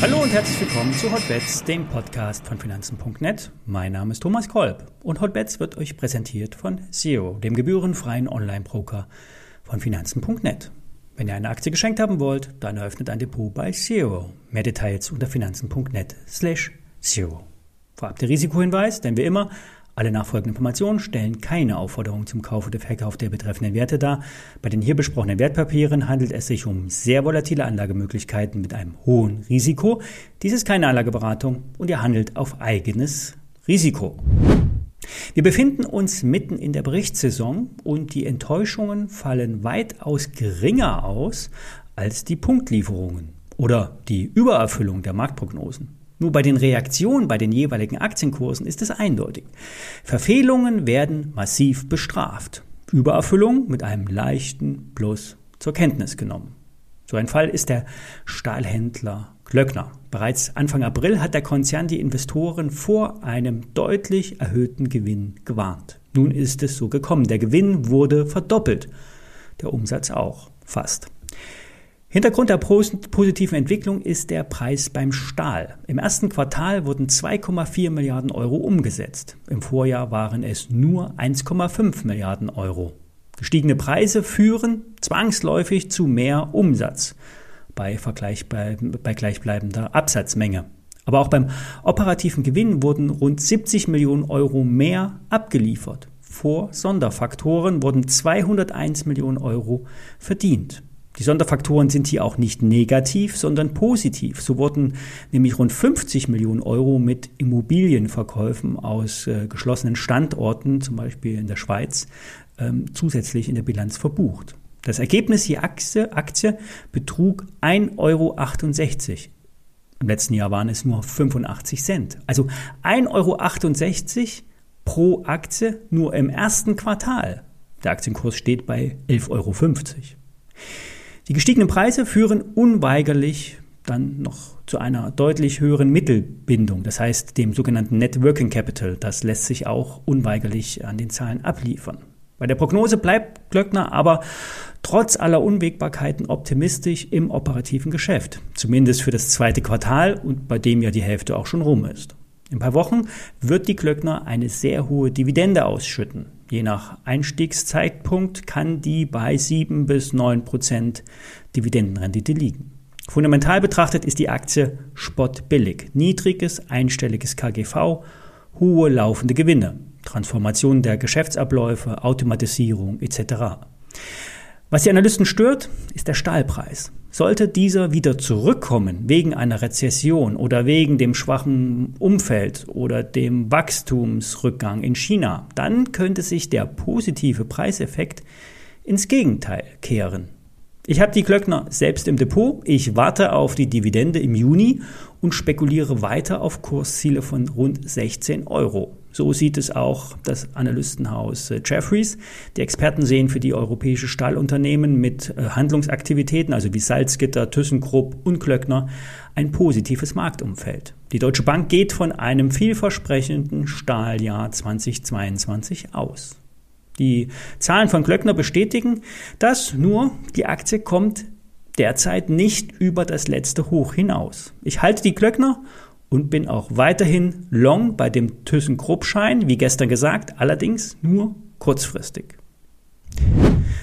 Hallo und herzlich willkommen zu Hotbets, dem Podcast von Finanzen.net. Mein Name ist Thomas Kolb und Hotbets wird euch präsentiert von Zero, dem gebührenfreien Online-Broker von Finanzen.net. Wenn ihr eine Aktie geschenkt haben wollt, dann eröffnet ein Depot bei Zero. Mehr Details unter finanzen.net slash zero. Vorab der Risikohinweis, denn wie immer, alle nachfolgenden Informationen stellen keine Aufforderung zum Kauf oder Verkauf der betreffenden Werte dar. Bei den hier besprochenen Wertpapieren handelt es sich um sehr volatile Anlagemöglichkeiten mit einem hohen Risiko. Dies ist keine Anlageberatung und ihr handelt auf eigenes Risiko. Wir befinden uns mitten in der Berichtssaison und die Enttäuschungen fallen weitaus geringer aus als die Punktlieferungen oder die Übererfüllung der Marktprognosen. Nur bei den Reaktionen bei den jeweiligen Aktienkursen ist es eindeutig. Verfehlungen werden massiv bestraft. Übererfüllung mit einem leichten Plus zur Kenntnis genommen. So ein Fall ist der Stahlhändler Glöckner. Bereits Anfang April hat der Konzern die Investoren vor einem deutlich erhöhten Gewinn gewarnt. Nun ist es so gekommen. Der Gewinn wurde verdoppelt. Der Umsatz auch fast. Hintergrund der positiven Entwicklung ist der Preis beim Stahl. Im ersten Quartal wurden 2,4 Milliarden Euro umgesetzt. Im Vorjahr waren es nur 1,5 Milliarden Euro. Gestiegene Preise führen zwangsläufig zu mehr Umsatz bei, bei gleichbleibender Absatzmenge. Aber auch beim operativen Gewinn wurden rund 70 Millionen Euro mehr abgeliefert. Vor Sonderfaktoren wurden 201 Millionen Euro verdient. Die Sonderfaktoren sind hier auch nicht negativ, sondern positiv. So wurden nämlich rund 50 Millionen Euro mit Immobilienverkäufen aus äh, geschlossenen Standorten, zum Beispiel in der Schweiz, ähm, zusätzlich in der Bilanz verbucht. Das Ergebnis je Aktie, Aktie betrug 1,68 Euro. Im letzten Jahr waren es nur 85 Cent. Also 1,68 Euro pro Aktie nur im ersten Quartal. Der Aktienkurs steht bei 11,50 Euro. Die gestiegenen Preise führen unweigerlich dann noch zu einer deutlich höheren Mittelbindung, das heißt dem sogenannten Net Working Capital. Das lässt sich auch unweigerlich an den Zahlen abliefern. Bei der Prognose bleibt Glöckner aber trotz aller Unwägbarkeiten optimistisch im operativen Geschäft, zumindest für das zweite Quartal und bei dem ja die Hälfte auch schon rum ist. In ein paar Wochen wird die Glöckner eine sehr hohe Dividende ausschütten. Je nach Einstiegszeitpunkt kann die bei 7 bis 9 Prozent Dividendenrendite liegen. Fundamental betrachtet ist die Aktie spottbillig. Niedriges, einstelliges KGV, hohe laufende Gewinne, Transformation der Geschäftsabläufe, Automatisierung etc. Was die Analysten stört, ist der Stahlpreis. Sollte dieser wieder zurückkommen wegen einer Rezession oder wegen dem schwachen Umfeld oder dem Wachstumsrückgang in China, dann könnte sich der positive Preiseffekt ins Gegenteil kehren. Ich habe die Glöckner selbst im Depot. Ich warte auf die Dividende im Juni und spekuliere weiter auf Kursziele von rund 16 Euro. So sieht es auch das Analystenhaus äh, Jeffries. Die Experten sehen für die europäische Stahlunternehmen mit äh, Handlungsaktivitäten, also wie Salzgitter, ThyssenKrupp und Klöckner, ein positives Marktumfeld. Die Deutsche Bank geht von einem vielversprechenden Stahljahr 2022 aus. Die Zahlen von Klöckner bestätigen das, nur die Aktie kommt derzeit nicht über das letzte Hoch hinaus. Ich halte die Klöckner und bin auch weiterhin long bei dem ThyssenKrupp-Schein, wie gestern gesagt, allerdings nur kurzfristig.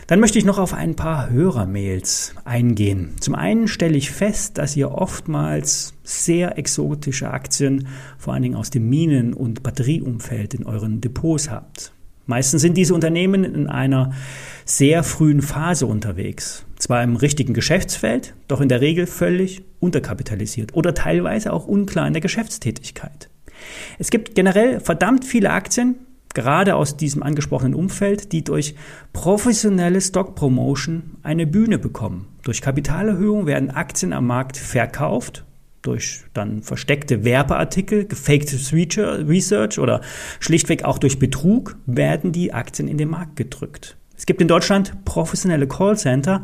Dann möchte ich noch auf ein paar Hörermails eingehen. Zum einen stelle ich fest, dass ihr oftmals sehr exotische Aktien, vor allen Dingen aus dem Minen- und Batterieumfeld in euren Depots habt. Meistens sind diese Unternehmen in einer sehr frühen Phase unterwegs. Zwar im richtigen Geschäftsfeld, doch in der Regel völlig unterkapitalisiert oder teilweise auch unklar in der Geschäftstätigkeit. Es gibt generell verdammt viele Aktien, gerade aus diesem angesprochenen Umfeld, die durch professionelle Stock Promotion eine Bühne bekommen. Durch Kapitalerhöhung werden Aktien am Markt verkauft durch dann versteckte Werbeartikel, gefaktes Research oder schlichtweg auch durch Betrug werden die Aktien in den Markt gedrückt. Es gibt in Deutschland professionelle Callcenter,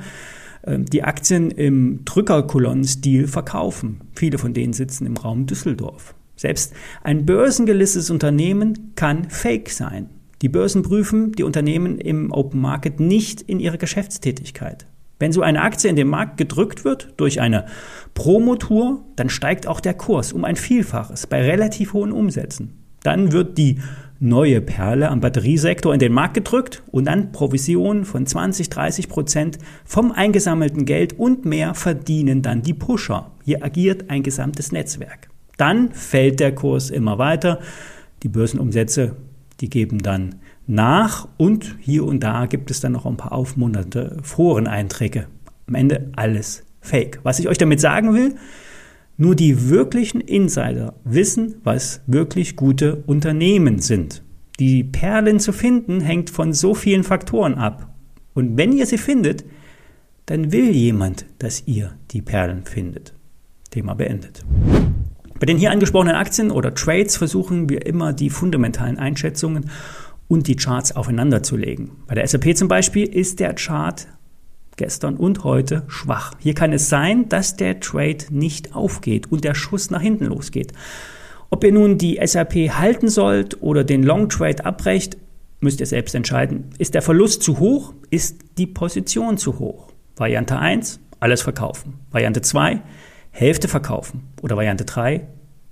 ähm, die Aktien im Drückerkolonnenstil verkaufen. Viele von denen sitzen im Raum Düsseldorf. Selbst ein börsengelistetes Unternehmen kann fake sein. Die Börsen prüfen die Unternehmen im Open Market nicht in ihrer Geschäftstätigkeit. Wenn so eine Aktie in den Markt gedrückt wird durch eine Promotour, dann steigt auch der Kurs um ein Vielfaches bei relativ hohen Umsätzen. Dann wird die neue Perle am Batteriesektor in den Markt gedrückt und dann Provisionen von 20, 30 Prozent vom eingesammelten Geld und mehr verdienen dann die Pusher. Hier agiert ein gesamtes Netzwerk. Dann fällt der Kurs immer weiter. Die Börsenumsätze, die geben dann nach und hier und da gibt es dann noch ein paar aufmunternde Foreneinträge. Am Ende alles Fake. Was ich euch damit sagen will, nur die wirklichen Insider wissen, was wirklich gute Unternehmen sind. Die Perlen zu finden hängt von so vielen Faktoren ab. Und wenn ihr sie findet, dann will jemand, dass ihr die Perlen findet. Thema beendet. Bei den hier angesprochenen Aktien oder Trades versuchen wir immer die fundamentalen Einschätzungen und die Charts aufeinander zu legen. Bei der SAP zum Beispiel ist der Chart gestern und heute schwach. Hier kann es sein, dass der Trade nicht aufgeht und der Schuss nach hinten losgeht. Ob ihr nun die SAP halten sollt oder den Long Trade abbrecht, müsst ihr selbst entscheiden. Ist der Verlust zu hoch? Ist die Position zu hoch? Variante 1, alles verkaufen. Variante 2, Hälfte verkaufen. Oder Variante 3,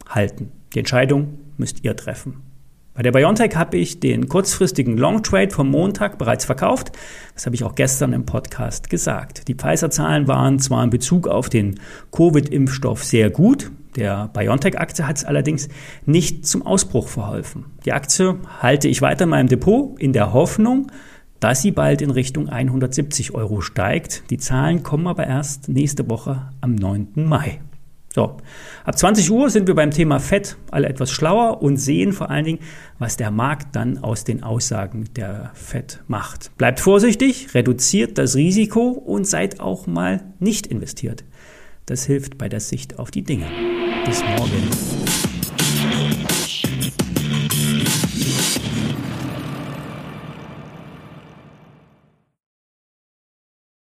halten. Die Entscheidung müsst ihr treffen. Bei der Biontech habe ich den kurzfristigen Long Trade vom Montag bereits verkauft. Das habe ich auch gestern im Podcast gesagt. Die Pfizer-Zahlen waren zwar in Bezug auf den Covid-Impfstoff sehr gut. Der BioNTech-Aktie hat es allerdings nicht zum Ausbruch verholfen. Die Aktie halte ich weiter in meinem Depot in der Hoffnung, dass sie bald in Richtung 170 Euro steigt. Die Zahlen kommen aber erst nächste Woche am 9. Mai. So, ab 20 Uhr sind wir beim Thema Fett alle etwas schlauer und sehen vor allen Dingen, was der Markt dann aus den Aussagen der Fett macht. Bleibt vorsichtig, reduziert das Risiko und seid auch mal nicht investiert. Das hilft bei der Sicht auf die Dinge. Bis morgen.